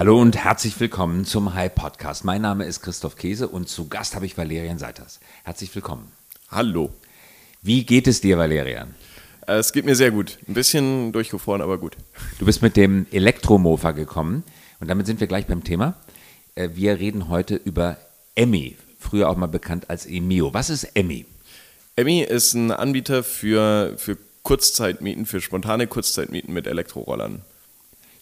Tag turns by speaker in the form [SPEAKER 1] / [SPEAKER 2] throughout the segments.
[SPEAKER 1] Hallo und herzlich willkommen zum High Podcast. Mein Name ist Christoph Käse und zu Gast habe ich Valerian Seiters. Herzlich willkommen.
[SPEAKER 2] Hallo.
[SPEAKER 1] Wie geht es dir, Valerian?
[SPEAKER 2] Äh, Es geht mir sehr gut. Ein bisschen durchgefroren, aber gut.
[SPEAKER 1] Du bist mit dem Elektromofa gekommen und damit sind wir gleich beim Thema. Äh, Wir reden heute über Emmy, früher auch mal bekannt als Emio. Was ist Emmy?
[SPEAKER 2] Emmy ist ein Anbieter für, für Kurzzeitmieten, für spontane Kurzzeitmieten mit Elektrorollern.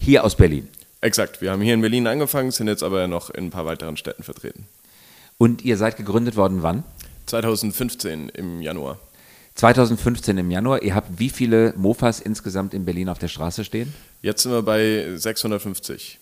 [SPEAKER 1] Hier aus Berlin.
[SPEAKER 2] Exakt. Wir haben hier in Berlin angefangen, sind jetzt aber noch in ein paar weiteren Städten vertreten.
[SPEAKER 1] Und ihr seid gegründet worden wann?
[SPEAKER 2] 2015 im Januar.
[SPEAKER 1] 2015 im Januar. Ihr habt wie viele Mofas insgesamt in Berlin auf der Straße stehen?
[SPEAKER 2] Jetzt sind wir bei 650.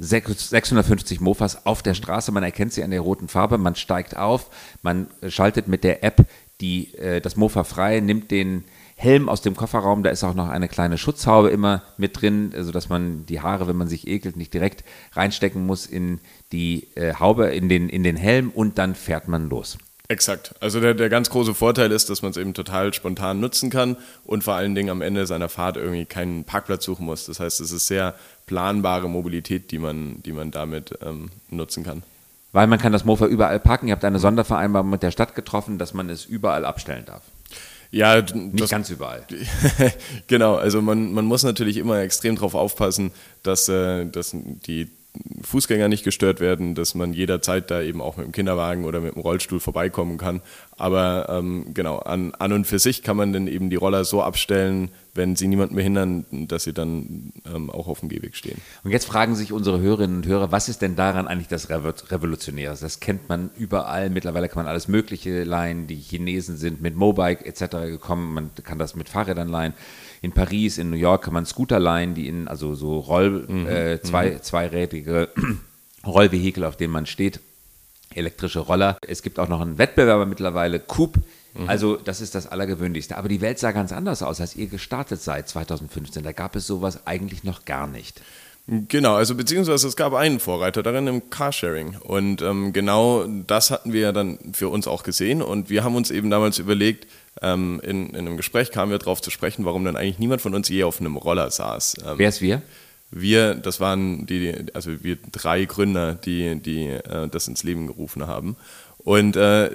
[SPEAKER 1] Sech- 650 Mofas auf der Straße. Man erkennt sie an der roten Farbe. Man steigt auf. Man schaltet mit der App die, äh, das Mofa frei, nimmt den Helm aus dem Kofferraum. Da ist auch noch eine kleine Schutzhaube immer mit drin, sodass man die Haare, wenn man sich ekelt, nicht direkt reinstecken muss in die äh, Haube, in den, in den Helm und dann fährt man los.
[SPEAKER 2] Exakt. Also der, der ganz große Vorteil ist, dass man es eben total spontan nutzen kann und vor allen Dingen am Ende seiner Fahrt irgendwie keinen Parkplatz suchen muss. Das heißt, es ist sehr planbare Mobilität, die man, die man damit ähm, nutzen kann.
[SPEAKER 1] Weil man kann das Mofa überall parken. Ihr habt eine Sondervereinbarung mit der Stadt getroffen, dass man es überall abstellen darf.
[SPEAKER 2] Ja,
[SPEAKER 1] Nicht
[SPEAKER 2] das,
[SPEAKER 1] ganz überall.
[SPEAKER 2] genau, also man, man muss natürlich immer extrem darauf aufpassen, dass, äh, dass die Fußgänger nicht gestört werden, dass man jederzeit da eben auch mit dem Kinderwagen oder mit dem Rollstuhl vorbeikommen kann. Aber ähm, genau, an, an und für sich kann man dann eben die Roller so abstellen, wenn sie niemanden behindern, dass sie dann ähm, auch auf dem Gehweg stehen.
[SPEAKER 1] Und jetzt fragen sich unsere Hörerinnen und Hörer, was ist denn daran eigentlich das Revo- Revolutionäre? Das kennt man überall. Mittlerweile kann man alles Mögliche leihen. Die Chinesen sind mit Mobike etc. gekommen. Man kann das mit Fahrrädern leihen. In Paris, in New York kann man Scooter leihen, die in, also so Roll, äh, zwei, zweirädige Rollvehikel, auf denen man steht. Elektrische Roller. Es gibt auch noch einen Wettbewerber mittlerweile, Coop. Also das ist das Allergewöhnlichste. Aber die Welt sah ganz anders aus, als ihr gestartet seid 2015. Da gab es sowas eigentlich noch gar nicht.
[SPEAKER 2] Genau, also beziehungsweise es gab einen Vorreiter darin im Carsharing. Und ähm, genau das hatten wir ja dann für uns auch gesehen. Und wir haben uns eben damals überlegt, ähm, in, in einem Gespräch kamen wir darauf zu sprechen, warum dann eigentlich niemand von uns je auf einem Roller saß. Ähm,
[SPEAKER 1] Wer ist wir?
[SPEAKER 2] wir, das waren die, also wir drei Gründer, die, die äh, das ins Leben gerufen haben. Und äh,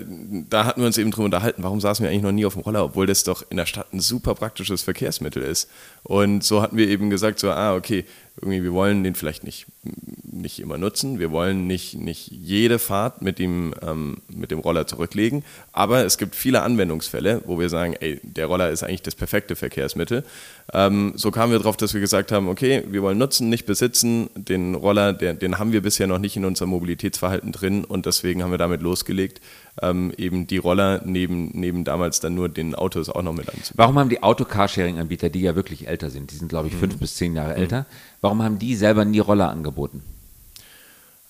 [SPEAKER 2] da hatten wir uns eben drüber unterhalten, warum saßen wir eigentlich noch nie auf dem Roller, obwohl das doch in der Stadt ein super praktisches Verkehrsmittel ist. Und so hatten wir eben gesagt, so, ah, okay, irgendwie, wir wollen den vielleicht nicht, nicht immer nutzen, wir wollen nicht, nicht jede Fahrt mit dem, ähm, mit dem Roller zurücklegen, aber es gibt viele Anwendungsfälle, wo wir sagen, ey, der Roller ist eigentlich das perfekte Verkehrsmittel. Ähm, so kamen wir darauf, dass wir gesagt haben, okay, wir wollen nutzen, nicht besitzen. Den Roller, der, den haben wir bisher noch nicht in unserem Mobilitätsverhalten drin und deswegen haben wir damit losgelegt, ähm, eben die Roller neben, neben damals dann nur den Autos auch noch mit anzubieten.
[SPEAKER 1] Warum haben die Auto-Carsharing-Anbieter, die ja wirklich älter sind, die sind glaube ich fünf bis zehn Jahre älter, warum haben die selber nie Roller angeboten?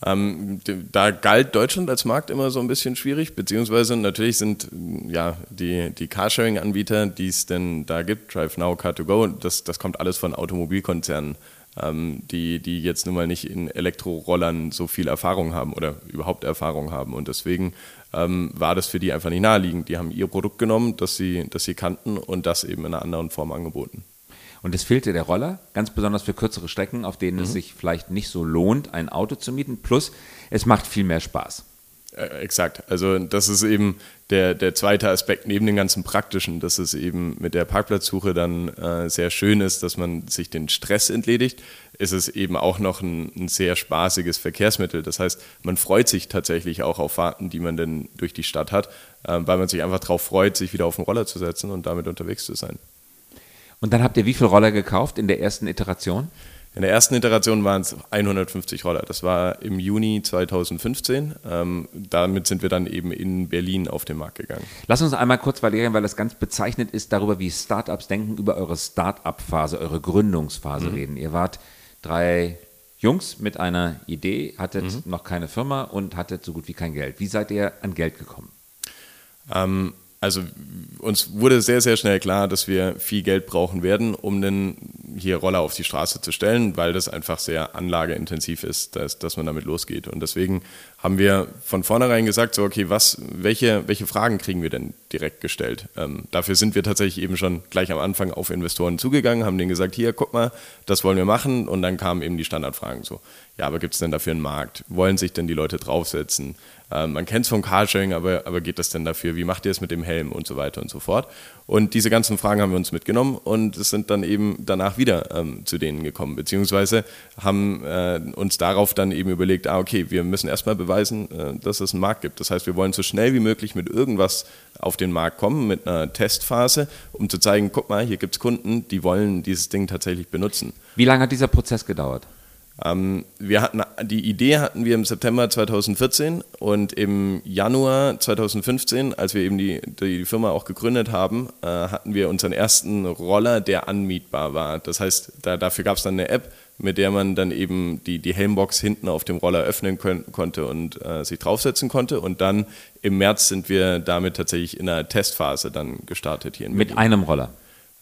[SPEAKER 2] Ähm, da galt Deutschland als Markt immer so ein bisschen schwierig, beziehungsweise natürlich sind ja die, die Carsharing-Anbieter, die es denn da gibt, DriveNow, Car2Go, das, das kommt alles von Automobilkonzernen, ähm, die, die jetzt nun mal nicht in Elektrorollern so viel Erfahrung haben oder überhaupt Erfahrung haben. Und deswegen ähm, war das für die einfach nicht naheliegend. Die haben ihr Produkt genommen, das sie, das sie kannten und das eben in einer anderen Form angeboten.
[SPEAKER 1] Und es fehlte der Roller, ganz besonders für kürzere Strecken, auf denen es sich vielleicht nicht so lohnt, ein Auto zu mieten. Plus, es macht viel mehr Spaß.
[SPEAKER 2] Äh, Exakt. Also das ist eben der, der zweite Aspekt neben dem ganzen Praktischen, dass es eben mit der Parkplatzsuche dann äh, sehr schön ist, dass man sich den Stress entledigt, ist es eben auch noch ein, ein sehr spaßiges Verkehrsmittel. Das heißt, man freut sich tatsächlich auch auf Fahrten, die man dann durch die Stadt hat, äh, weil man sich einfach darauf freut, sich wieder auf den Roller zu setzen und damit unterwegs zu sein.
[SPEAKER 1] Und dann habt ihr wie viele Roller gekauft in der ersten Iteration?
[SPEAKER 2] In der ersten Iteration waren es 150 Roller. Das war im Juni 2015. Ähm, damit sind wir dann eben in Berlin auf den Markt gegangen.
[SPEAKER 1] Lass uns einmal kurz, Valerian, weil das ganz bezeichnet ist, darüber, wie Startups denken, über eure Start-up-Phase, eure Gründungsphase reden. Ihr wart drei Jungs mit einer Idee, hattet noch keine Firma und hattet so gut wie kein Geld. Wie seid ihr an Geld gekommen?
[SPEAKER 2] Ähm, also uns wurde sehr, sehr schnell klar, dass wir viel Geld brauchen werden, um dann hier Roller auf die Straße zu stellen, weil das einfach sehr anlageintensiv ist, dass, dass man damit losgeht. Und deswegen haben wir von vornherein gesagt, so, okay, was, welche, welche Fragen kriegen wir denn direkt gestellt. Ähm, dafür sind wir tatsächlich eben schon gleich am Anfang auf Investoren zugegangen, haben denen gesagt, hier, guck mal, das wollen wir machen. Und dann kamen eben die Standardfragen so, ja, aber gibt es denn dafür einen Markt? Wollen sich denn die Leute draufsetzen? Ähm, man kennt es vom Carsharing, aber, aber geht das denn dafür? Wie macht ihr es mit dem Helm und so weiter und so fort? Und diese ganzen Fragen haben wir uns mitgenommen und es sind dann eben danach wieder ähm, zu denen gekommen, beziehungsweise haben äh, uns darauf dann eben überlegt, ah, okay, wir müssen erstmal beweisen, äh, dass es einen Markt gibt. Das heißt, wir wollen so schnell wie möglich mit irgendwas auf den Markt kommen, mit einer Testphase, um zu zeigen, guck mal, hier gibt es Kunden, die wollen dieses Ding tatsächlich benutzen.
[SPEAKER 1] Wie lange hat dieser Prozess gedauert?
[SPEAKER 2] Ähm, wir hatten, die Idee hatten wir im September 2014 und im Januar 2015, als wir eben die, die Firma auch gegründet haben, äh, hatten wir unseren ersten Roller, der anmietbar war. Das heißt, da, dafür gab es dann eine App, mit der man dann eben die, die Helmbox hinten auf dem Roller öffnen können, konnte und äh, sich draufsetzen konnte. Und dann im März sind wir damit tatsächlich in einer Testphase dann gestartet hier in
[SPEAKER 1] Mit einem Roller?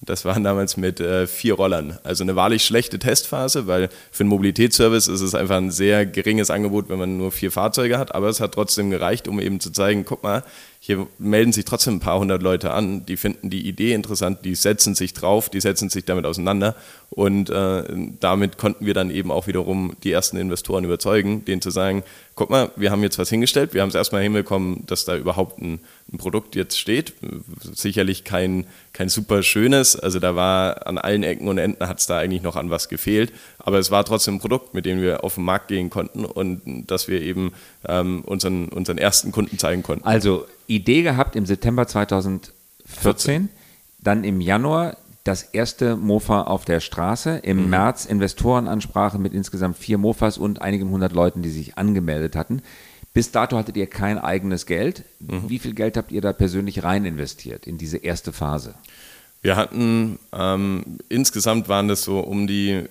[SPEAKER 2] Das waren damals mit äh, vier Rollern. Also eine wahrlich schlechte Testphase, weil für einen Mobilitätsservice ist es einfach ein sehr geringes Angebot, wenn man nur vier Fahrzeuge hat. Aber es hat trotzdem gereicht, um eben zu zeigen, guck mal, hier melden sich trotzdem ein paar hundert Leute an, die finden die Idee interessant, die setzen sich drauf, die setzen sich damit auseinander und äh, damit konnten wir dann eben auch wiederum die ersten Investoren überzeugen, denen zu sagen, guck mal, wir haben jetzt was hingestellt, wir haben es erstmal hinbekommen, dass da überhaupt ein, ein, Produkt jetzt steht, sicherlich kein, kein super schönes, also da war an allen Ecken und Enden hat es da eigentlich noch an was gefehlt, aber es war trotzdem ein Produkt, mit dem wir auf den Markt gehen konnten und dass wir eben ähm, unseren, unseren ersten Kunden zeigen konnten.
[SPEAKER 1] Also Idee gehabt im September 2014, 14. dann im Januar das erste Mofa auf der Straße, im mhm. März Investorenansprache mit insgesamt vier Mofas und einigen hundert Leuten, die sich angemeldet hatten. Bis dato hattet ihr kein eigenes Geld. Mhm. Wie viel Geld habt ihr da persönlich rein investiert in diese erste Phase?
[SPEAKER 2] Wir hatten ähm, insgesamt waren das so um die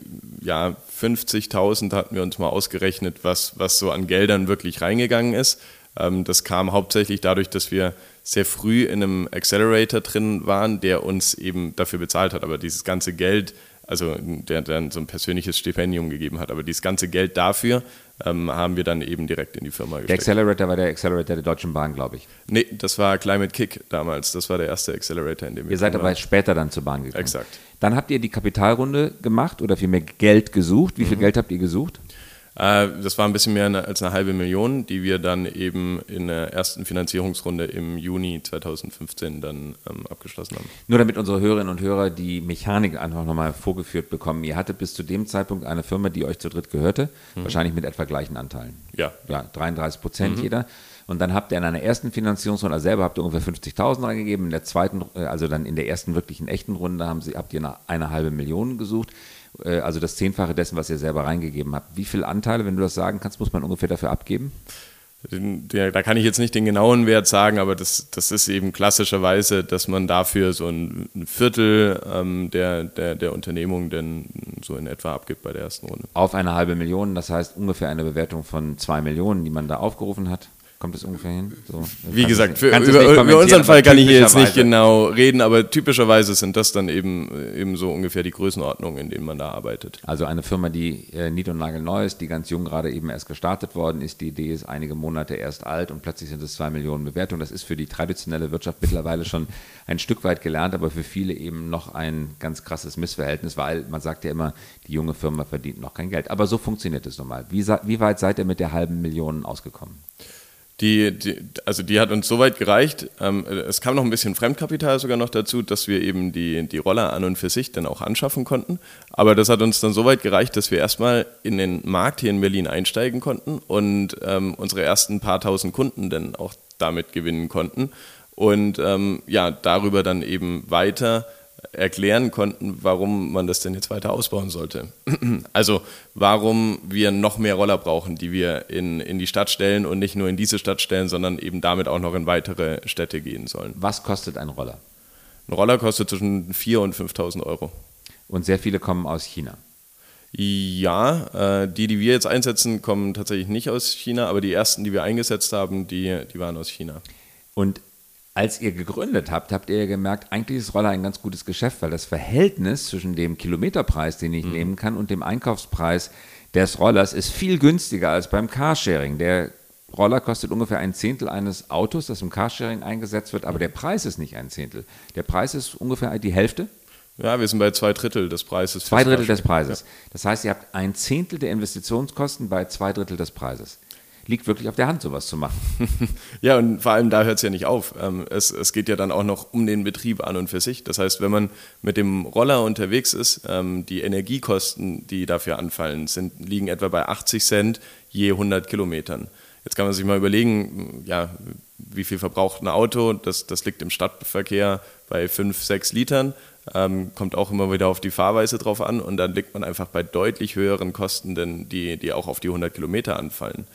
[SPEAKER 2] ja, 50.000 hatten wir uns mal ausgerechnet, was, was so an Geldern wirklich reingegangen ist. Ähm, das kam hauptsächlich dadurch, dass wir sehr früh in einem Accelerator drin waren, der uns eben dafür bezahlt hat. Aber dieses ganze Geld, also der dann so ein persönliches Stipendium gegeben hat, aber dieses ganze Geld dafür ähm, haben wir dann eben direkt in die Firma
[SPEAKER 1] gesteckt. Der Accelerator war der Accelerator der Deutschen Bahn, glaube ich.
[SPEAKER 2] Nee, das war Climate Kick damals. Das war der erste Accelerator, in dem wir
[SPEAKER 1] Ihr seid aber später dann zur Bahn gekommen.
[SPEAKER 2] Exakt.
[SPEAKER 1] Dann habt ihr die Kapitalrunde gemacht oder vielmehr Geld gesucht. Wie viel mhm. Geld habt ihr gesucht?
[SPEAKER 2] Äh, das war ein bisschen mehr als eine halbe Million, die wir dann eben in der ersten Finanzierungsrunde im Juni 2015 dann ähm, abgeschlossen haben.
[SPEAKER 1] Nur damit unsere Hörerinnen und Hörer die Mechanik einfach nochmal vorgeführt bekommen. Ihr hattet bis zu dem Zeitpunkt eine Firma, die euch zu dritt gehörte, mhm. wahrscheinlich mit etwa gleichen Anteilen.
[SPEAKER 2] Ja.
[SPEAKER 1] Ja, 33 Prozent mhm. jeder. Und dann habt ihr in einer ersten Finanzierungsrunde, also selber habt ihr ungefähr 50.000 reingegeben, in der zweiten, äh, also dann in der ersten wirklichen echten Runde haben sie, habt ihr eine, eine halbe Million gesucht. Äh, also das Zehnfache dessen, was ihr selber reingegeben habt. Wie viele Anteile, wenn du das sagen kannst, muss man ungefähr dafür abgeben?
[SPEAKER 2] Da kann ich jetzt nicht den genauen Wert sagen, aber das, das ist eben klassischerweise, dass man dafür so ein Viertel ähm, der, der, der Unternehmung denn so in etwa abgibt bei der ersten Runde.
[SPEAKER 1] Auf eine halbe Million, das heißt ungefähr eine Bewertung von zwei Millionen, die man da aufgerufen hat? Kommt das ungefähr hin? So,
[SPEAKER 2] Wie gesagt, für, über, über, unseren Fall kann ich hier jetzt nicht genau reden, aber typischerweise sind das dann eben, eben so ungefähr die Größenordnungen, in denen man da arbeitet.
[SPEAKER 1] Also eine Firma, die äh, nied- und nagelneu ist, die ganz jung gerade eben erst gestartet worden ist. Die Idee ist einige Monate erst alt und plötzlich sind es zwei Millionen Bewertungen. Das ist für die traditionelle Wirtschaft mittlerweile schon ein Stück weit gelernt, aber für viele eben noch ein ganz krasses Missverhältnis, weil man sagt ja immer, die junge Firma verdient noch kein Geld. Aber so funktioniert es nun mal. Wie, wie weit seid ihr mit der halben Million ausgekommen?
[SPEAKER 2] Die, die, also die hat uns soweit gereicht. Ähm, es kam noch ein bisschen Fremdkapital sogar noch dazu, dass wir eben die, die Roller an und für sich dann auch anschaffen konnten. Aber das hat uns dann soweit gereicht, dass wir erstmal in den Markt hier in Berlin einsteigen konnten und ähm, unsere ersten paar tausend Kunden dann auch damit gewinnen konnten. Und ähm, ja, darüber dann eben weiter erklären konnten, warum man das denn jetzt weiter ausbauen sollte. Also warum wir noch mehr Roller brauchen, die wir in, in die Stadt stellen und nicht nur in diese Stadt stellen, sondern eben damit auch noch in weitere Städte gehen sollen.
[SPEAKER 1] Was kostet ein Roller?
[SPEAKER 2] Ein Roller kostet zwischen 4.000 und 5.000 Euro.
[SPEAKER 1] Und sehr viele kommen aus China.
[SPEAKER 2] Ja, äh, die, die wir jetzt einsetzen, kommen tatsächlich nicht aus China, aber die ersten, die wir eingesetzt haben, die, die waren aus China.
[SPEAKER 1] Und als ihr gegründet habt, habt ihr gemerkt, eigentlich ist Roller ein ganz gutes Geschäft, weil das Verhältnis zwischen dem Kilometerpreis, den ich mhm. nehmen kann, und dem Einkaufspreis des Rollers ist viel günstiger als beim Carsharing. Der Roller kostet ungefähr ein Zehntel eines Autos, das im Carsharing eingesetzt wird, aber der Preis ist nicht ein Zehntel. Der Preis ist ungefähr die Hälfte.
[SPEAKER 2] Ja, wir sind bei zwei Drittel des Preises.
[SPEAKER 1] Zwei Drittel des Preises. Ja. Das heißt, ihr habt ein Zehntel der Investitionskosten bei zwei Drittel des Preises liegt wirklich auf der Hand, sowas zu machen.
[SPEAKER 2] ja, und vor allem da hört es ja nicht auf. Ähm, es, es geht ja dann auch noch um den Betrieb an und für sich. Das heißt, wenn man mit dem Roller unterwegs ist, ähm, die Energiekosten, die dafür anfallen, sind, liegen etwa bei 80 Cent je 100 Kilometern. Jetzt kann man sich mal überlegen, ja, wie viel verbraucht ein Auto? Das, das liegt im Stadtverkehr bei 5, 6 Litern. Ähm, kommt auch immer wieder auf die Fahrweise drauf an und dann liegt man einfach bei deutlich höheren Kosten, denn die, die auch auf die 100 Kilometer anfallen.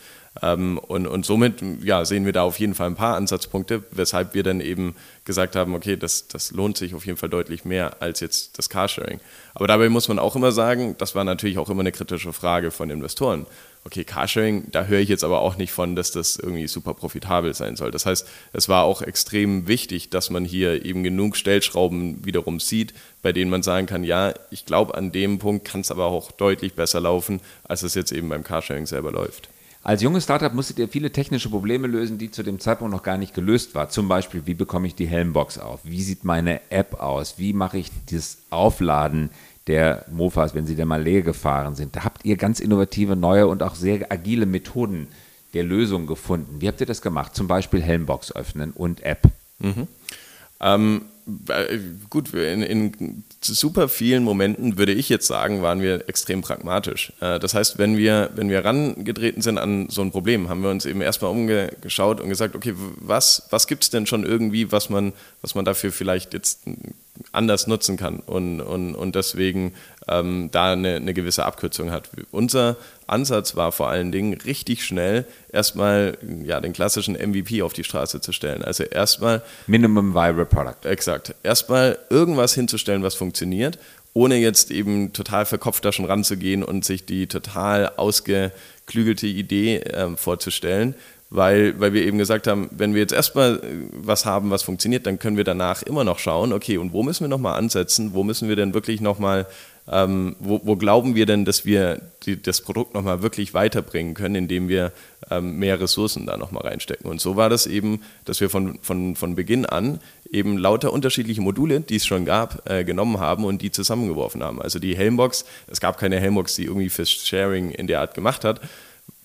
[SPEAKER 2] Ähm, und, und somit ja, sehen wir da auf jeden Fall ein paar Ansatzpunkte, weshalb wir dann eben gesagt haben, okay, das, das lohnt sich auf jeden Fall deutlich mehr als jetzt das Carsharing. Aber dabei muss man auch immer sagen, das war natürlich auch immer eine kritische Frage von Investoren. Okay, Carsharing, da höre ich jetzt aber auch nicht von, dass das irgendwie super profitabel sein soll. Das heißt, es war auch extrem wichtig, dass man hier eben genug Stellschrauben wiederum sieht, bei denen man sagen kann, ja, ich glaube, an dem Punkt kann es aber auch deutlich besser laufen, als es jetzt eben beim Carsharing selber läuft.
[SPEAKER 1] Als junges Startup musstet ihr viele technische Probleme lösen, die zu dem Zeitpunkt noch gar nicht gelöst waren. Zum Beispiel, wie bekomme ich die Helmbox auf? Wie sieht meine App aus? Wie mache ich das Aufladen der Mofas, wenn sie dann mal leer gefahren sind? Da habt ihr ganz innovative, neue und auch sehr agile Methoden der Lösung gefunden. Wie habt ihr das gemacht? Zum Beispiel Helmbox öffnen und App. Mhm.
[SPEAKER 2] Ähm, äh, gut, in, in, super vielen Momenten würde ich jetzt sagen, waren wir extrem pragmatisch. Äh, das heißt, wenn wir, wenn wir rangetreten sind an so ein Problem, haben wir uns eben erstmal umgeschaut und gesagt, okay, was, was gibt es denn schon irgendwie, was man, was man dafür vielleicht jetzt anders nutzen kann und, und, und deswegen ähm, da eine, eine gewisse Abkürzung hat. Unser Ansatz war vor allen Dingen richtig schnell erstmal ja, den klassischen MVP auf die Straße zu stellen. Also erstmal
[SPEAKER 1] Minimum Viable Product.
[SPEAKER 2] Exakt. Erstmal irgendwas hinzustellen, was funktioniert, ohne jetzt eben total verkopft da schon ranzugehen und sich die total ausgeklügelte Idee äh, vorzustellen, weil, weil wir eben gesagt haben, wenn wir jetzt erstmal äh, was haben, was funktioniert, dann können wir danach immer noch schauen, okay, und wo müssen wir nochmal ansetzen, wo müssen wir denn wirklich nochmal, ähm, wo, wo glauben wir denn, dass wir die, das Produkt nochmal wirklich weiterbringen können, indem wir ähm, mehr Ressourcen da nochmal reinstecken. Und so war das eben, dass wir von, von, von Beginn an eben lauter unterschiedliche Module, die es schon gab, äh, genommen haben und die zusammengeworfen haben. Also die Helmbox, es gab keine Helmbox, die irgendwie fürs Sharing in der Art gemacht hat,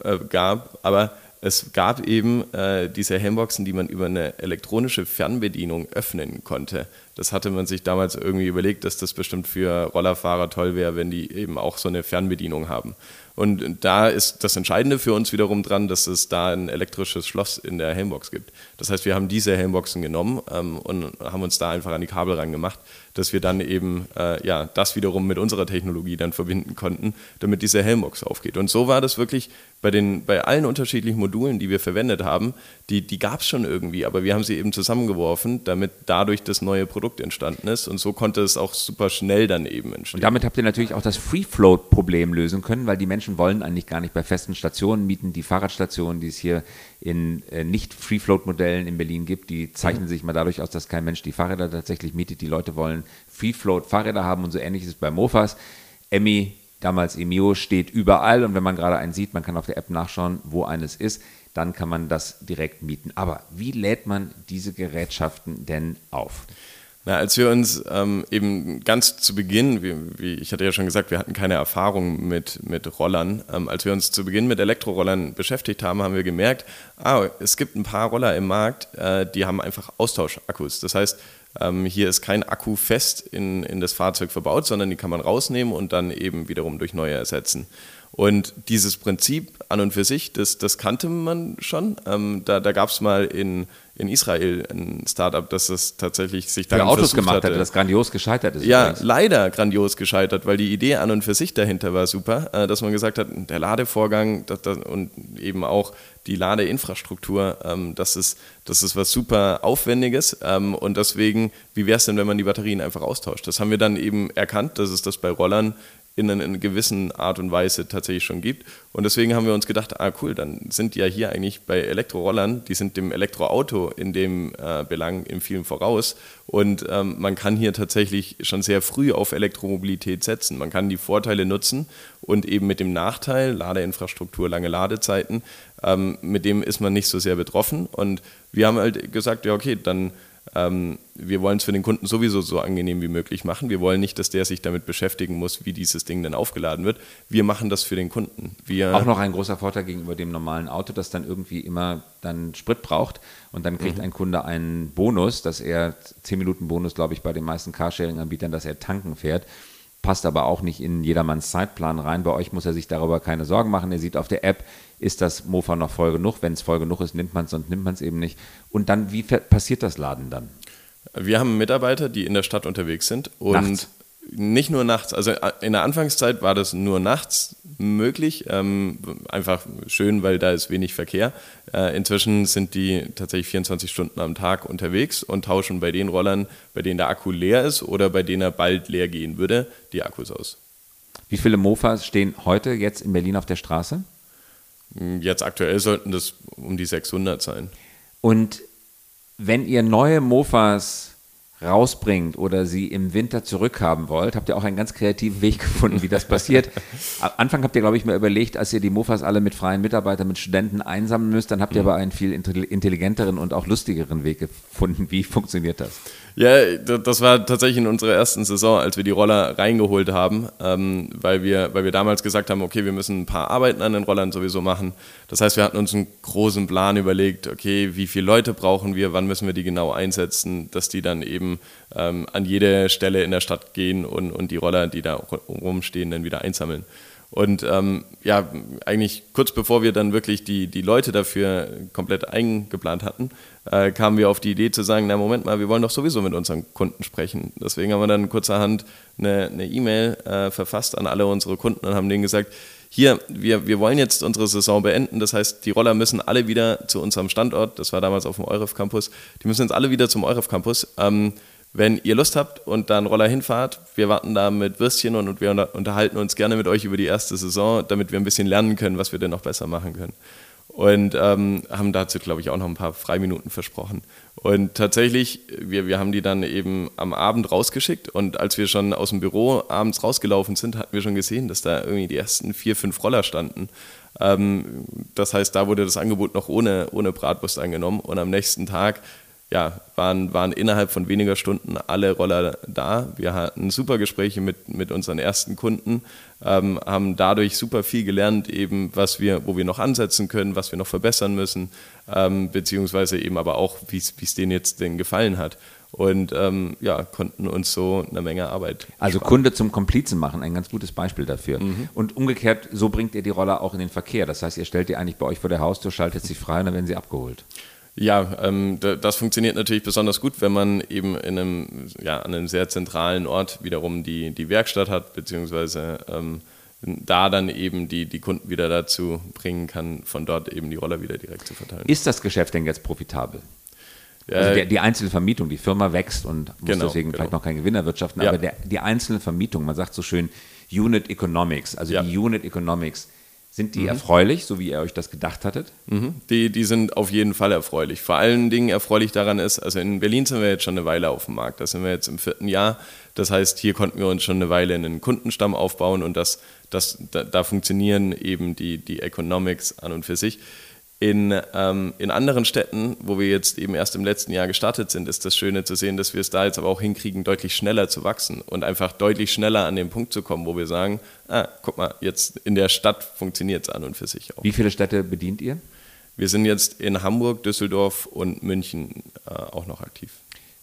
[SPEAKER 2] äh, gab, aber es gab eben äh, diese Helmboxen, die man über eine elektronische Fernbedienung öffnen konnte. Das hatte man sich damals irgendwie überlegt, dass das bestimmt für Rollerfahrer toll wäre, wenn die eben auch so eine Fernbedienung haben. Und da ist das Entscheidende für uns wiederum dran, dass es da ein elektrisches Schloss in der Helmbox gibt. Das heißt, wir haben diese Helmboxen genommen ähm, und haben uns da einfach an die Kabel rangemacht, dass wir dann eben äh, ja, das wiederum mit unserer Technologie dann verbinden konnten, damit diese Helmbox aufgeht. Und so war das wirklich bei, den, bei allen unterschiedlichen Modulen, die wir verwendet haben, die, die gab es schon irgendwie, aber wir haben sie eben zusammengeworfen, damit dadurch das neue Produkt entstanden ist. Und so konnte es auch super schnell dann eben entstehen.
[SPEAKER 1] Und damit habt ihr natürlich auch das Free-Float-Problem lösen können, weil die Menschen wollen eigentlich gar nicht bei festen Stationen mieten. Die Fahrradstationen, die es hier in äh, nicht Free-Float-Modellen in Berlin gibt, die zeichnen mhm. sich mal dadurch aus, dass kein Mensch die Fahrräder tatsächlich mietet. Die Leute wollen Free-Float-Fahrräder haben und so ähnlich ist es bei Mofas. Emmy damals Emio steht überall und wenn man gerade einen sieht, man kann auf der App nachschauen, wo eines ist, dann kann man das direkt mieten. Aber wie lädt man diese Gerätschaften denn auf?
[SPEAKER 2] Na, als wir uns ähm, eben ganz zu Beginn, wie, wie, ich hatte ja schon gesagt, wir hatten keine Erfahrung mit, mit Rollern. Ähm, als wir uns zu Beginn mit Elektrorollern beschäftigt haben, haben wir gemerkt, ah, es gibt ein paar Roller im Markt, äh, die haben einfach Austauschakkus. Das heißt, ähm, hier ist kein Akku fest in, in das Fahrzeug verbaut, sondern die kann man rausnehmen und dann eben wiederum durch neue ersetzen. Und dieses Prinzip an und für sich, das, das kannte man schon. Ähm, da da gab es mal in, in Israel ein Startup, das es tatsächlich sich
[SPEAKER 1] daran Autos gemacht hatte. das grandios gescheitert ist.
[SPEAKER 2] Ja, übrigens. leider grandios gescheitert, weil die Idee an und für sich dahinter war super, äh, dass man gesagt hat, der Ladevorgang das, das, und eben auch die Ladeinfrastruktur, ähm, das, ist, das ist was super Aufwendiges ähm, und deswegen, wie wäre es denn, wenn man die Batterien einfach austauscht? Das haben wir dann eben erkannt, dass es das bei Rollern in einer, gewissen Art und Weise tatsächlich schon gibt. Und deswegen haben wir uns gedacht, ah cool, dann sind ja hier eigentlich bei Elektrorollern, die sind dem Elektroauto in dem äh, Belang im vielen voraus. Und ähm, man kann hier tatsächlich schon sehr früh auf Elektromobilität setzen. Man kann die Vorteile nutzen und eben mit dem Nachteil, Ladeinfrastruktur, lange Ladezeiten, ähm, mit dem ist man nicht so sehr betroffen. Und wir haben halt gesagt, ja okay, dann ähm, wir wollen es für den Kunden sowieso so angenehm wie möglich machen. Wir wollen nicht, dass der sich damit beschäftigen muss, wie dieses Ding dann aufgeladen wird. Wir machen das für den Kunden. Wir
[SPEAKER 1] Auch noch ein großer Vorteil gegenüber dem normalen Auto, das dann irgendwie immer dann Sprit braucht und dann kriegt mhm. ein Kunde einen Bonus, dass er 10 Minuten Bonus, glaube ich, bei den meisten Carsharing-Anbietern, dass er tanken fährt passt aber auch nicht in jedermanns Zeitplan rein. Bei euch muss er sich darüber keine Sorgen machen. Er sieht auf der App, ist das Mofa noch voll genug? Wenn es voll genug ist, nimmt man es, sonst nimmt man es eben nicht. Und dann, wie passiert das Laden dann?
[SPEAKER 2] Wir haben Mitarbeiter, die in der Stadt unterwegs sind und nachts. nicht nur nachts. Also äh, in der Anfangszeit war das nur nachts möglich. Ähm, einfach schön, weil da ist wenig Verkehr. Äh, inzwischen sind die tatsächlich 24 Stunden am Tag unterwegs und tauschen bei den Rollern, bei denen der Akku leer ist oder bei denen er bald leer gehen würde, die Akkus aus.
[SPEAKER 1] Wie viele Mofas stehen heute jetzt in Berlin auf der Straße?
[SPEAKER 2] Jetzt aktuell sollten das um die 600 sein.
[SPEAKER 1] Und wenn ihr neue Mofas rausbringt oder sie im Winter zurückhaben wollt, habt ihr auch einen ganz kreativen Weg gefunden, wie das passiert. Am Anfang habt ihr, glaube ich, mal überlegt, als ihr die Mofas alle mit freien Mitarbeitern, mit Studenten einsammeln müsst, dann habt ihr mhm. aber einen viel intelligenteren und auch lustigeren Weg gefunden. Wie funktioniert das?
[SPEAKER 2] Ja, das war tatsächlich in unserer ersten Saison, als wir die Roller reingeholt haben, ähm, weil, wir, weil wir damals gesagt haben, okay, wir müssen ein paar Arbeiten an den Rollern sowieso machen. Das heißt, wir hatten uns einen großen Plan überlegt, okay, wie viele Leute brauchen wir, wann müssen wir die genau einsetzen, dass die dann eben ähm, an jede Stelle in der Stadt gehen und, und die Roller, die da rumstehen, dann wieder einsammeln. Und ähm, ja, eigentlich kurz bevor wir dann wirklich die, die Leute dafür komplett eingeplant hatten, äh, kamen wir auf die Idee zu sagen, na Moment mal, wir wollen doch sowieso mit unseren Kunden sprechen. Deswegen haben wir dann kurzerhand eine E-Mail e äh, verfasst an alle unsere Kunden und haben denen gesagt, hier, wir, wir wollen jetzt unsere Saison beenden. Das heißt, die Roller müssen alle wieder zu unserem Standort, das war damals auf dem Euref Campus, die müssen jetzt alle wieder zum Euref Campus. Ähm, wenn ihr Lust habt und da einen Roller hinfahrt, wir warten da mit Würstchen und wir unterhalten uns gerne mit euch über die erste Saison, damit wir ein bisschen lernen können, was wir denn noch besser machen können. Und ähm, haben dazu, glaube ich, auch noch ein paar Freiminuten versprochen. Und tatsächlich, wir, wir haben die dann eben am Abend rausgeschickt und als wir schon aus dem Büro abends rausgelaufen sind, hatten wir schon gesehen, dass da irgendwie die ersten vier, fünf Roller standen. Ähm, das heißt, da wurde das Angebot noch ohne, ohne Bratwurst angenommen und am nächsten Tag ja, waren, waren innerhalb von weniger Stunden alle Roller da. Wir hatten super Gespräche mit, mit unseren ersten Kunden, ähm, haben dadurch super viel gelernt, eben was wir, wo wir noch ansetzen können, was wir noch verbessern müssen, ähm, beziehungsweise eben aber auch, wie es denen jetzt denn gefallen hat. Und ähm, ja, konnten uns so eine Menge Arbeit.
[SPEAKER 1] Also sparen. Kunde zum Komplizen machen, ein ganz gutes Beispiel dafür. Mhm. Und umgekehrt, so bringt ihr die Roller auch in den Verkehr. Das heißt, ihr stellt die eigentlich bei euch vor der Haustür, schaltet sie frei und dann werden sie abgeholt.
[SPEAKER 2] Ja, ähm, das funktioniert natürlich besonders gut, wenn man eben in einem, ja, an einem sehr zentralen Ort wiederum die, die Werkstatt hat, beziehungsweise ähm, da dann eben die, die Kunden wieder dazu bringen kann, von dort eben die Roller wieder direkt zu verteilen.
[SPEAKER 1] Ist das Geschäft denn jetzt profitabel? Also der, die einzelne Vermietung, die Firma wächst und muss genau, deswegen genau. vielleicht noch keinen Gewinn erwirtschaften, ja. aber der, die einzelne Vermietung, man sagt so schön Unit Economics, also ja. die Unit Economics, sind die mhm. erfreulich, so wie ihr euch das gedacht hattet?
[SPEAKER 2] Mhm. Die, die sind auf jeden Fall erfreulich. Vor allen Dingen erfreulich daran ist, also in Berlin sind wir jetzt schon eine Weile auf dem Markt. Da sind wir jetzt im vierten Jahr. Das heißt, hier konnten wir uns schon eine Weile einen Kundenstamm aufbauen und das, das, da, da funktionieren eben die, die Economics an und für sich. In, ähm, in anderen Städten, wo wir jetzt eben erst im letzten Jahr gestartet sind, ist das Schöne zu sehen, dass wir es da jetzt aber auch hinkriegen, deutlich schneller zu wachsen und einfach deutlich schneller an den Punkt zu kommen, wo wir sagen, ah, guck mal, jetzt in der Stadt funktioniert es an und für sich
[SPEAKER 1] auch. Wie viele Städte bedient ihr?
[SPEAKER 2] Wir sind jetzt in Hamburg, Düsseldorf und München äh, auch noch aktiv.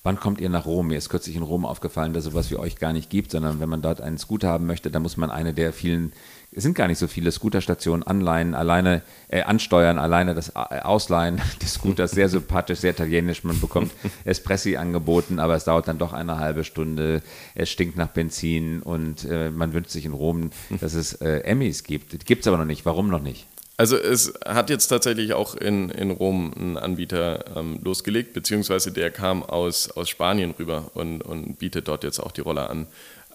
[SPEAKER 1] Wann kommt ihr nach Rom? Mir ist kürzlich in Rom aufgefallen, dass es sowas wie euch gar nicht gibt, sondern wenn man dort einen Scooter haben möchte, dann muss man eine der vielen es sind gar nicht so viele Scooterstationen anleihen, alleine äh, ansteuern, alleine das äh, Ausleihen des Scooters sehr sympathisch, sehr italienisch. Man bekommt Espressi angeboten, aber es dauert dann doch eine halbe Stunde. Es stinkt nach Benzin und äh, man wünscht sich in Rom, dass es äh, Emmys gibt. Gibt es aber noch nicht. Warum noch nicht?
[SPEAKER 2] Also es hat jetzt tatsächlich auch in, in Rom ein Anbieter ähm, losgelegt, beziehungsweise der kam aus, aus Spanien rüber und, und bietet dort jetzt auch die Rolle an.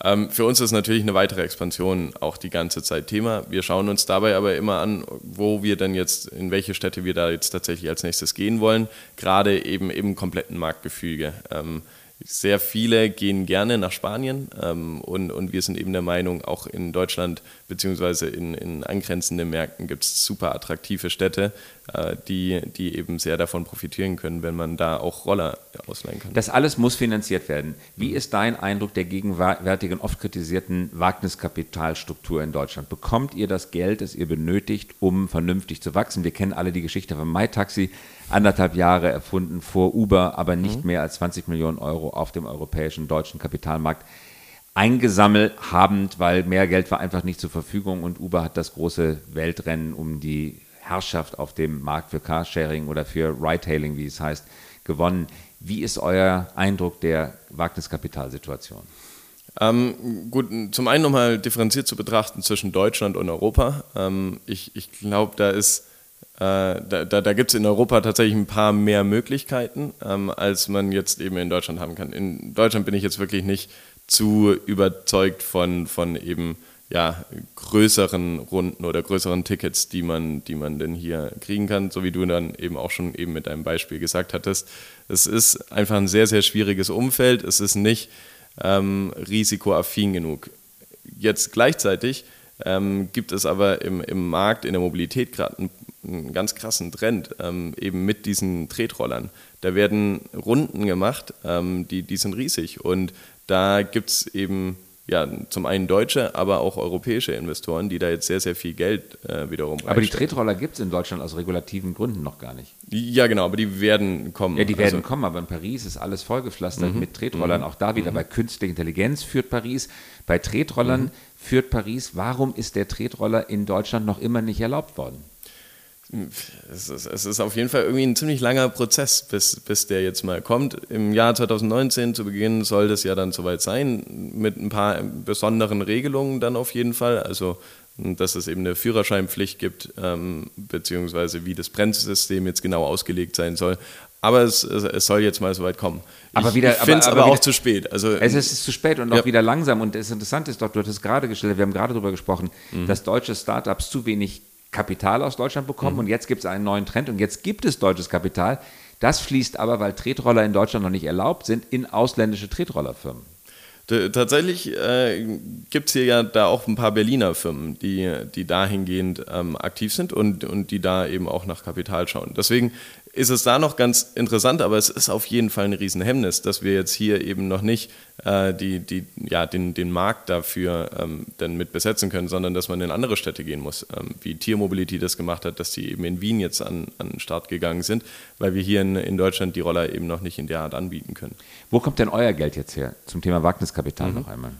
[SPEAKER 2] Ähm, für uns ist natürlich eine weitere Expansion auch die ganze Zeit Thema. Wir schauen uns dabei aber immer an, wo wir dann jetzt, in welche Städte wir da jetzt tatsächlich als nächstes gehen wollen, gerade eben im kompletten Marktgefüge. Ähm, sehr viele gehen gerne nach Spanien ähm, und, und wir sind eben der Meinung, auch in Deutschland beziehungsweise in, in angrenzenden Märkten gibt es super attraktive Städte, äh, die, die eben sehr davon profitieren können, wenn man da auch Roller ausleihen kann.
[SPEAKER 1] Das alles muss finanziert werden. Wie ist dein Eindruck der gegenwärtigen, oft kritisierten Wagniskapitalstruktur in Deutschland? Bekommt ihr das Geld, das ihr benötigt, um vernünftig zu wachsen? Wir kennen alle die Geschichte von MyTaxi, anderthalb Jahre erfunden vor Uber, aber nicht mhm. mehr als 20 Millionen Euro auf dem europäischen deutschen Kapitalmarkt eingesammelt habend, weil mehr Geld war einfach nicht zur Verfügung und Uber hat das große Weltrennen um die Herrschaft auf dem Markt für Carsharing oder für Ride-Hailing, wie es heißt, gewonnen. Wie ist euer Eindruck der Wagniskapitalsituation?
[SPEAKER 2] Ähm, gut, zum einen nochmal differenziert zu betrachten zwischen Deutschland und Europa. Ähm, ich ich glaube, da ist da, da, da gibt es in Europa tatsächlich ein paar mehr Möglichkeiten, ähm, als man jetzt eben in Deutschland haben kann. In Deutschland bin ich jetzt wirklich nicht zu überzeugt von, von eben ja, größeren Runden oder größeren Tickets, die man, die man denn hier kriegen kann, so wie du dann eben auch schon eben mit deinem Beispiel gesagt hattest. Es ist einfach ein sehr, sehr schwieriges Umfeld. Es ist nicht ähm, risikoaffin genug. Jetzt gleichzeitig ähm, gibt es aber im, im Markt, in der Mobilität gerade einen, einen, ganz krassen Trend, ähm, eben mit diesen Tretrollern. Da werden Runden gemacht, ähm, die, die sind riesig und da gibt es eben ja, zum einen deutsche, aber auch europäische Investoren, die da jetzt sehr, sehr viel Geld äh, wiederum
[SPEAKER 1] Aber die Tretroller gibt es in Deutschland aus regulativen Gründen noch gar nicht.
[SPEAKER 2] Ja, genau, aber die werden kommen.
[SPEAKER 1] Ja, die werden also, kommen, aber in Paris ist alles vollgepflastert mhm. mit Tretrollern. Mhm. Auch da wieder mhm. bei künstlicher Intelligenz führt Paris. Bei Tretrollern mhm. führt Paris. Warum ist der Tretroller in Deutschland noch immer nicht erlaubt worden?
[SPEAKER 2] Es ist, es ist auf jeden Fall irgendwie ein ziemlich langer Prozess, bis, bis der jetzt mal kommt. Im Jahr 2019 zu Beginn soll das ja dann soweit sein, mit ein paar besonderen Regelungen dann auf jeden Fall. Also, dass es eben eine Führerscheinpflicht gibt, ähm, beziehungsweise wie das Bremssystem jetzt genau ausgelegt sein soll. Aber es, es soll jetzt mal soweit kommen.
[SPEAKER 1] Aber ich, ich
[SPEAKER 2] finde es aber, aber, auch zu spät.
[SPEAKER 1] Also, es ist zu spät und ja. auch wieder langsam. Und das Interessante ist doch, du hattest gerade gestellt, wir haben gerade darüber gesprochen, mhm. dass deutsche Startups zu wenig Kapital aus Deutschland bekommen mhm. und jetzt gibt es einen neuen Trend und jetzt gibt es deutsches Kapital. Das fließt aber, weil Tretroller in Deutschland noch nicht erlaubt sind, in ausländische Tretrollerfirmen.
[SPEAKER 2] Tatsächlich äh, gibt es hier ja da auch ein paar Berliner Firmen, die, die dahingehend ähm, aktiv sind und, und die da eben auch nach Kapital schauen. Deswegen ist es da noch ganz interessant, aber es ist auf jeden Fall ein Riesenhemmnis, dass wir jetzt hier eben noch nicht äh, die, die, ja, den, den Markt dafür ähm, dann mit besetzen können, sondern dass man in andere Städte gehen muss, ähm, wie Tiermobility das gemacht hat, dass die eben in Wien jetzt an, an den Start gegangen sind, weil wir hier in, in Deutschland die Roller eben noch nicht in der Art anbieten können.
[SPEAKER 1] Wo kommt denn euer Geld jetzt her? Zum Thema Wagniskapital mhm. noch einmal.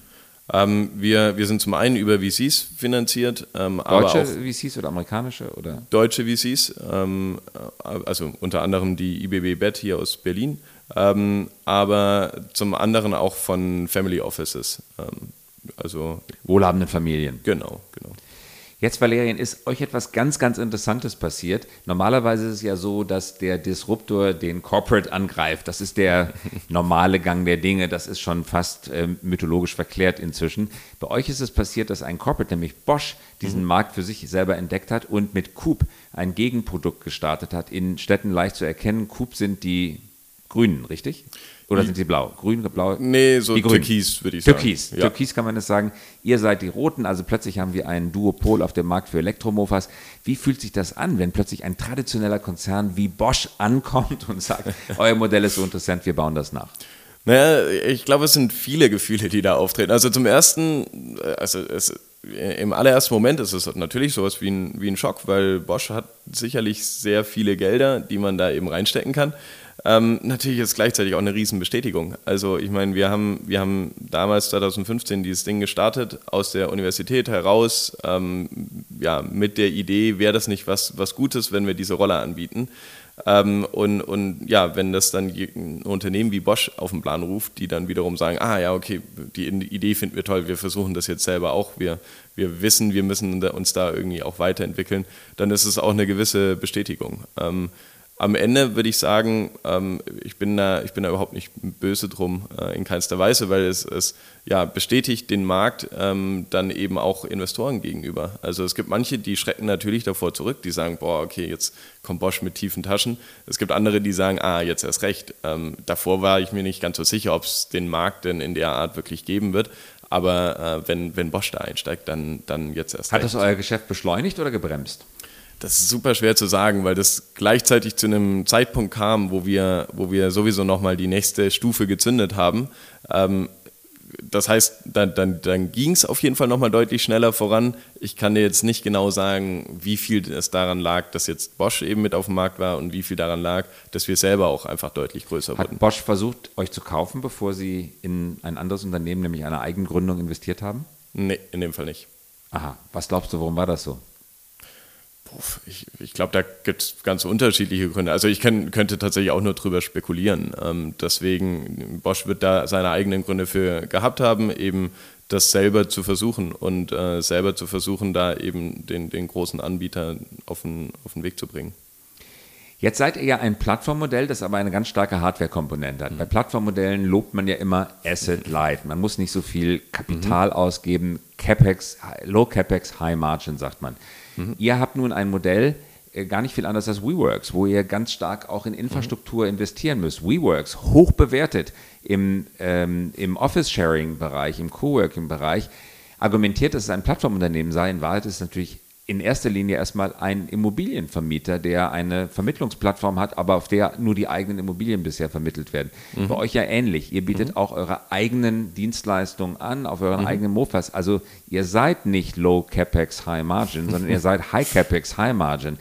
[SPEAKER 2] Ähm, wir, wir sind zum einen über VCs finanziert.
[SPEAKER 1] Ähm, deutsche VCs oder amerikanische? Oder?
[SPEAKER 2] Deutsche VCs, ähm, äh, also unter anderem die IBB Bet hier aus Berlin, ähm, aber zum anderen auch von Family Offices. Ähm,
[SPEAKER 1] also Wohlhabende Familien.
[SPEAKER 2] Genau, genau.
[SPEAKER 1] Jetzt, Valerien, ist euch etwas ganz, ganz Interessantes passiert. Normalerweise ist es ja so, dass der Disruptor den Corporate angreift. Das ist der normale Gang der Dinge. Das ist schon fast äh, mythologisch verklärt inzwischen. Bei euch ist es passiert, dass ein Corporate, nämlich Bosch, diesen mhm. Markt für sich selber entdeckt hat und mit Coop ein Gegenprodukt gestartet hat. In Städten leicht zu erkennen. Coop sind die Grünen, richtig? Oder sind sie blau? Grün, blau?
[SPEAKER 2] Nee, so Türkis, würde ich sagen.
[SPEAKER 1] Türkis. Ja. Türkis kann man das sagen. Ihr seid die Roten, also plötzlich haben wir einen Duopol auf dem Markt für Elektromofas. Wie fühlt sich das an, wenn plötzlich ein traditioneller Konzern wie Bosch ankommt und sagt, euer Modell ist so interessant, wir bauen das nach?
[SPEAKER 2] Naja, ich glaube, es sind viele Gefühle, die da auftreten. Also zum ersten, also es, im allerersten Moment ist es natürlich sowas wie ein, wie ein Schock, weil Bosch hat sicherlich sehr viele Gelder, die man da eben reinstecken kann. Ähm, natürlich ist gleichzeitig auch eine Riesenbestätigung. Also ich meine, wir haben, wir haben damals 2015 dieses Ding gestartet aus der Universität heraus, ähm, ja, mit der Idee, wäre das nicht was, was Gutes, wenn wir diese Roller anbieten. Ähm, und, und ja, wenn das dann ein Unternehmen wie Bosch auf den Plan ruft, die dann wiederum sagen, ah ja, okay, die Idee finden wir toll, wir versuchen das jetzt selber auch, wir, wir wissen, wir müssen uns da irgendwie auch weiterentwickeln, dann ist es auch eine gewisse Bestätigung. Ähm, am Ende würde ich sagen, ähm, ich, bin da, ich bin da überhaupt nicht böse drum, äh, in keinster Weise, weil es, es ja, bestätigt den Markt ähm, dann eben auch Investoren gegenüber. Also es gibt manche, die schrecken natürlich davor zurück, die sagen, boah, okay, jetzt kommt Bosch mit tiefen Taschen. Es gibt andere, die sagen, ah, jetzt erst recht. Ähm, davor war ich mir nicht ganz so sicher, ob es den Markt denn in der Art wirklich geben wird. Aber äh, wenn, wenn Bosch da einsteigt, dann, dann jetzt erst
[SPEAKER 1] Hat recht. das euer Geschäft beschleunigt oder gebremst?
[SPEAKER 2] Das ist super schwer zu sagen, weil das gleichzeitig zu einem Zeitpunkt kam, wo wir, wo wir sowieso nochmal die nächste Stufe gezündet haben. Ähm, das heißt, dann, dann, dann ging es auf jeden Fall nochmal deutlich schneller voran. Ich kann dir jetzt nicht genau sagen, wie viel es daran lag, dass jetzt Bosch eben mit auf dem Markt war und wie viel daran lag, dass wir selber auch einfach deutlich größer
[SPEAKER 1] Hat wurden. Hat Bosch versucht, euch zu kaufen, bevor sie in ein anderes Unternehmen, nämlich eine Eigengründung, investiert haben?
[SPEAKER 2] Nee, in dem Fall nicht.
[SPEAKER 1] Aha, was glaubst du, warum war das so?
[SPEAKER 2] Ich, ich glaube, da gibt es ganz unterschiedliche Gründe. Also ich kann, könnte tatsächlich auch nur drüber spekulieren. Ähm, deswegen, Bosch wird da seine eigenen Gründe für gehabt haben, eben das selber zu versuchen und äh, selber zu versuchen, da eben den, den großen Anbieter auf den, auf den Weg zu bringen.
[SPEAKER 1] Jetzt seid ihr ja ein Plattformmodell, das aber eine ganz starke Hardware-Komponente hat. Mhm. Bei Plattformmodellen lobt man ja immer Asset Light. Man muss nicht so viel Kapital mhm. ausgeben. CapEx, Low CapEx, High Margin, sagt man. Mhm. Ihr habt nun ein Modell, äh, gar nicht viel anders als WeWorks, wo ihr ganz stark auch in Infrastruktur mhm. investieren müsst. WeWorks, hoch bewertet im, ähm, im Office-Sharing-Bereich, im Coworking-Bereich, argumentiert, dass es ein Plattformunternehmen sei. In Wahrheit ist es natürlich in erster Linie erstmal ein Immobilienvermieter, der eine Vermittlungsplattform hat, aber auf der nur die eigenen Immobilien bisher vermittelt werden. Mhm. Bei euch ja ähnlich. Ihr bietet mhm. auch eure eigenen Dienstleistungen an, auf euren mhm. eigenen Mofas. Also ihr seid nicht Low CapEx, High Margin, sondern ihr seid High CapEx, High Margin.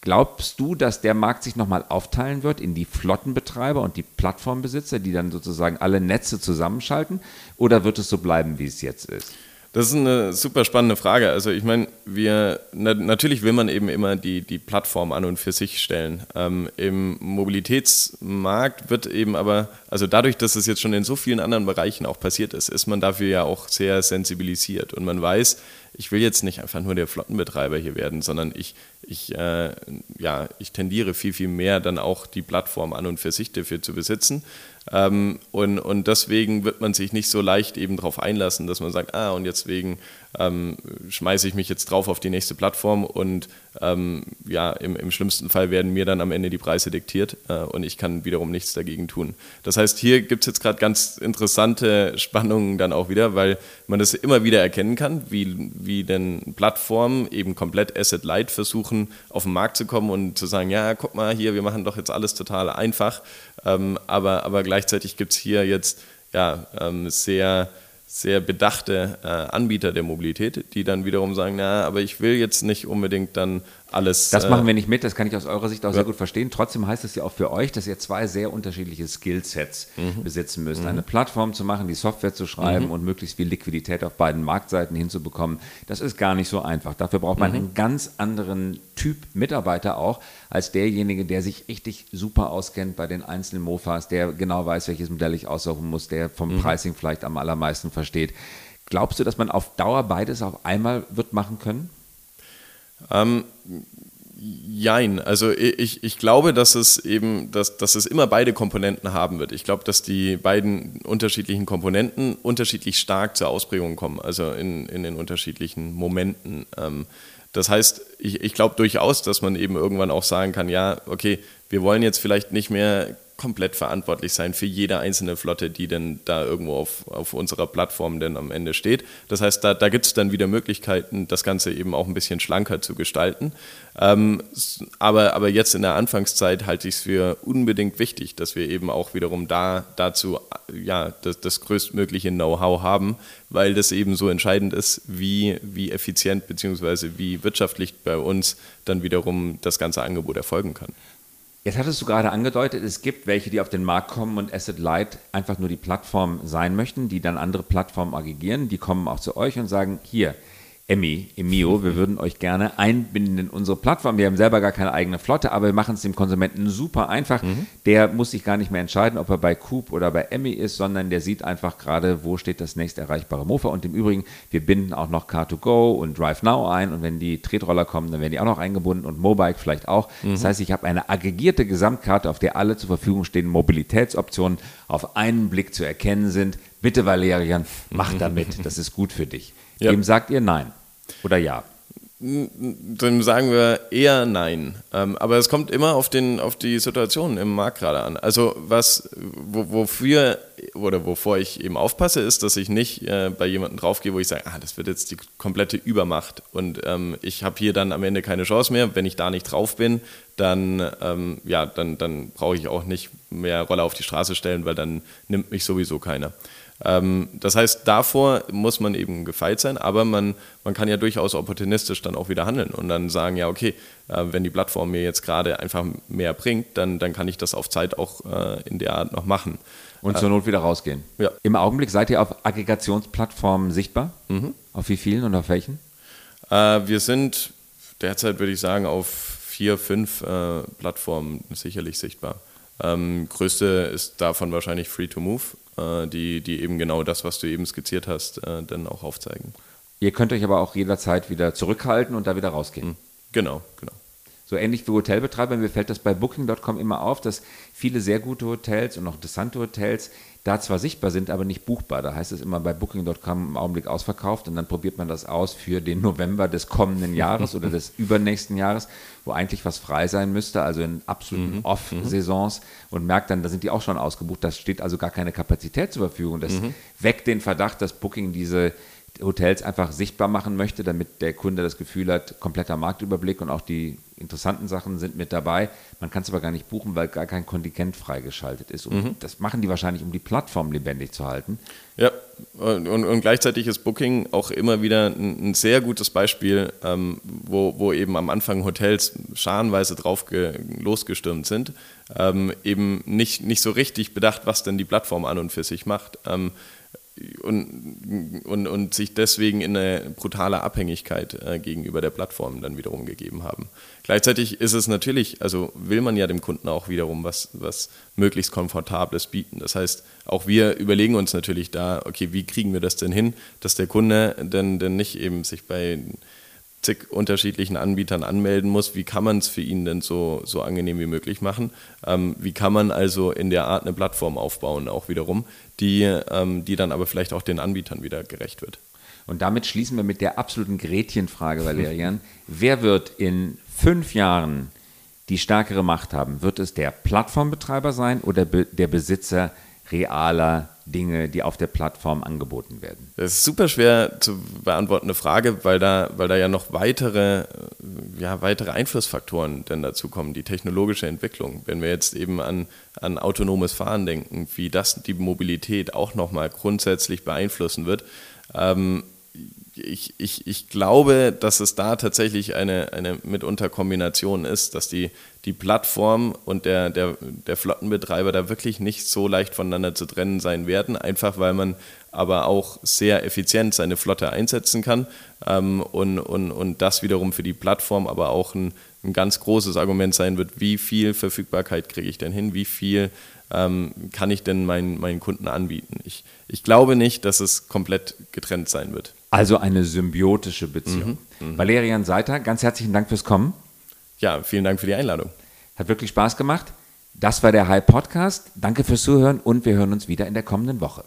[SPEAKER 1] Glaubst du, dass der Markt sich nochmal aufteilen wird in die Flottenbetreiber und die Plattformbesitzer, die dann sozusagen alle Netze zusammenschalten? Oder wird es so bleiben, wie es jetzt ist?
[SPEAKER 2] Das ist eine super spannende Frage. Also ich meine, wir na, natürlich will man eben immer die, die Plattform an und für sich stellen. Ähm, Im Mobilitätsmarkt wird eben aber, also dadurch, dass es jetzt schon in so vielen anderen Bereichen auch passiert ist, ist man dafür ja auch sehr sensibilisiert und man weiß, ich will jetzt nicht einfach nur der Flottenbetreiber hier werden, sondern ich, ich, äh, ja, ich tendiere viel, viel mehr dann auch die Plattform an und für sich dafür zu besitzen ähm, und, und deswegen wird man sich nicht so leicht eben darauf einlassen, dass man sagt, ah, und deswegen ähm, schmeiße ich mich jetzt drauf auf die nächste Plattform und ähm, ja, im, im, schlimmsten Fall werden mir dann am Ende die Preise diktiert äh, und ich kann wiederum nichts dagegen tun. Das heißt, hier gibt es jetzt gerade ganz interessante Spannungen dann auch wieder, weil man das immer wieder erkennen kann, wie, wie denn Plattformen eben komplett Asset-Light versuchen, auf den Markt zu kommen und zu sagen, ja, guck mal hier, wir machen doch jetzt alles total einfach, ähm, aber, aber gleichzeitig gibt es hier jetzt ja, ähm, sehr sehr bedachte äh, Anbieter der Mobilität, die dann wiederum sagen, na, aber ich will jetzt nicht unbedingt dann alles.
[SPEAKER 1] Das machen äh, wir nicht mit, das kann ich aus eurer Sicht auch ja. sehr gut verstehen. Trotzdem heißt es ja auch für euch, dass ihr zwei sehr unterschiedliche Skillsets mhm. besitzen müsst. Mhm. Eine Plattform zu machen, die Software zu schreiben mhm. und möglichst viel Liquidität auf beiden Marktseiten hinzubekommen, das ist gar nicht so einfach. Dafür braucht man mhm. einen ganz anderen Typ Mitarbeiter auch, als derjenige, der sich richtig super auskennt bei den einzelnen Mofas, der genau weiß, welches Modell ich aussuchen muss, der vom mhm. Pricing vielleicht am allermeisten versteht. Glaubst du, dass man auf Dauer beides auf einmal wird machen können?
[SPEAKER 2] Ähm, Jein, also ich, ich glaube, dass es eben, dass, dass es immer beide Komponenten haben wird. Ich glaube, dass die beiden unterschiedlichen Komponenten unterschiedlich stark zur Ausprägung kommen, also in, in den unterschiedlichen Momenten. Ähm, das heißt, ich, ich glaube durchaus, dass man eben irgendwann auch sagen kann, ja, okay, wir wollen jetzt vielleicht nicht mehr komplett verantwortlich sein für jede einzelne Flotte, die denn da irgendwo auf, auf unserer Plattform denn am Ende steht. Das heißt, da, da gibt es dann wieder Möglichkeiten, das Ganze eben auch ein bisschen schlanker zu gestalten. Ähm, aber, aber jetzt in der Anfangszeit halte ich es für unbedingt wichtig, dass wir eben auch wiederum da dazu ja, das, das größtmögliche Know-how haben, weil das eben so entscheidend ist, wie, wie effizient bzw. wie wirtschaftlich bei uns dann wiederum das ganze Angebot erfolgen kann.
[SPEAKER 1] Jetzt hattest du gerade angedeutet, es gibt welche, die auf den Markt kommen und Asset Light einfach nur die Plattform sein möchten, die dann andere Plattformen aggregieren. Die kommen auch zu euch und sagen, hier, Emmy, Emio, wir würden euch gerne einbinden in unsere Plattform. Wir haben selber gar keine eigene Flotte, aber wir machen es dem Konsumenten super einfach. Mhm. Der muss sich gar nicht mehr entscheiden, ob er bei Coop oder bei Emmy ist, sondern der sieht einfach gerade, wo steht das nächst erreichbare Mofa. Und im Übrigen, wir binden auch noch Car2Go und Drive Now ein. Und wenn die Tretroller kommen, dann werden die auch noch eingebunden und Mobike vielleicht auch. Mhm. Das heißt, ich habe eine aggregierte Gesamtkarte, auf der alle zur Verfügung stehenden Mobilitätsoptionen auf einen Blick zu erkennen sind. Bitte, Valerian, mach damit. Das ist gut für dich. Ja. Dem sagt ihr Nein oder Ja?
[SPEAKER 2] Dann sagen wir eher nein. Ähm, aber es kommt immer auf, den, auf die Situation im Markt gerade an. Also was, wofür oder wovor ich eben aufpasse, ist, dass ich nicht äh, bei jemandem draufgehe, wo ich sage, ah, das wird jetzt die komplette Übermacht und ähm, ich habe hier dann am Ende keine Chance mehr. Wenn ich da nicht drauf bin, dann, ähm, ja, dann, dann brauche ich auch nicht mehr Rolle auf die Straße stellen, weil dann nimmt mich sowieso keiner. Ähm, das heißt, davor muss man eben gefeit sein, aber man, man kann ja durchaus opportunistisch dann auch wieder handeln und dann sagen, ja, okay, äh, wenn die Plattform mir jetzt gerade einfach mehr bringt, dann, dann kann ich das auf Zeit auch äh, in der Art noch machen.
[SPEAKER 1] Und zur Not wieder rausgehen.
[SPEAKER 2] Ja.
[SPEAKER 1] Im Augenblick seid ihr auf Aggregationsplattformen sichtbar? Mhm. Auf wie vielen und auf welchen?
[SPEAKER 2] Äh, wir sind derzeit, würde ich sagen, auf vier, fünf äh, Plattformen sicherlich sichtbar. Ähm, größte ist davon wahrscheinlich Free to Move, äh, die, die eben genau das, was du eben skizziert hast, äh, dann auch aufzeigen.
[SPEAKER 1] Ihr könnt euch aber auch jederzeit wieder zurückhalten und da wieder rausgehen. Hm,
[SPEAKER 2] genau, genau.
[SPEAKER 1] So ähnlich wie Hotelbetreiber, mir fällt das bei Booking.com immer auf, dass viele sehr gute Hotels und auch interessante Hotels da zwar sichtbar sind, aber nicht buchbar. Da heißt es immer bei Booking.com im Augenblick ausverkauft und dann probiert man das aus für den November des kommenden Jahres oder des übernächsten Jahres, wo eigentlich was frei sein müsste, also in absoluten mhm. Off-Saisons und merkt dann, da sind die auch schon ausgebucht, da steht also gar keine Kapazität zur Verfügung. Das mhm. weckt den Verdacht, dass Booking diese Hotels einfach sichtbar machen möchte, damit der Kunde das Gefühl hat, kompletter Marktüberblick und auch die interessanten Sachen sind mit dabei. Man kann es aber gar nicht buchen, weil gar kein Kontingent freigeschaltet ist. Und mhm. das machen die wahrscheinlich, um die Plattform lebendig zu halten.
[SPEAKER 2] Ja, und, und gleichzeitig ist Booking auch immer wieder ein, ein sehr gutes Beispiel, ähm, wo, wo eben am Anfang Hotels scharenweise drauf losgestürmt sind, ähm, eben nicht, nicht so richtig bedacht, was denn die Plattform an und für sich macht. Ähm, und, und, und sich deswegen in eine brutale Abhängigkeit äh, gegenüber der Plattform dann wiederum gegeben haben. Gleichzeitig ist es natürlich, also will man ja dem Kunden auch wiederum was, was möglichst Komfortables bieten. Das heißt, auch wir überlegen uns natürlich da, okay, wie kriegen wir das denn hin, dass der Kunde denn, denn nicht eben sich bei zig unterschiedlichen Anbietern anmelden muss. Wie kann man es für ihn denn so, so angenehm wie möglich machen? Ähm, wie kann man also in der Art eine Plattform aufbauen, auch wiederum, die, ähm, die dann aber vielleicht auch den Anbietern wieder gerecht wird?
[SPEAKER 1] Und damit schließen wir mit der absoluten Gretchenfrage, Valerian. Wer wird in fünf Jahren die stärkere Macht haben? Wird es der Plattformbetreiber sein oder der Besitzer realer Dinge, die auf der Plattform angeboten werden?
[SPEAKER 2] Das ist super schwer zu beantwortende Frage, weil da, weil da ja noch weitere, ja, weitere Einflussfaktoren denn dazu kommen, die technologische Entwicklung. Wenn wir jetzt eben an, an autonomes Fahren denken, wie das die Mobilität auch nochmal grundsätzlich beeinflussen wird, ähm, ich, ich, ich glaube, dass es da tatsächlich eine, eine mitunter Kombination ist, dass die, die Plattform und der, der, der Flottenbetreiber da wirklich nicht so leicht voneinander zu trennen sein werden, einfach weil man aber auch sehr effizient seine Flotte einsetzen kann ähm, und, und, und das wiederum für die Plattform aber auch ein, ein ganz großes Argument sein wird, wie viel Verfügbarkeit kriege ich denn hin, wie viel ähm, kann ich denn meinen, meinen Kunden anbieten. Ich, ich glaube nicht, dass es komplett getrennt sein wird.
[SPEAKER 1] Also eine symbiotische Beziehung. Mhm, mh. Valerian Seiter, ganz herzlichen Dank fürs Kommen.
[SPEAKER 2] Ja, vielen Dank für die Einladung.
[SPEAKER 1] Hat wirklich Spaß gemacht. Das war der High Podcast. Danke fürs Zuhören und wir hören uns wieder in der kommenden Woche.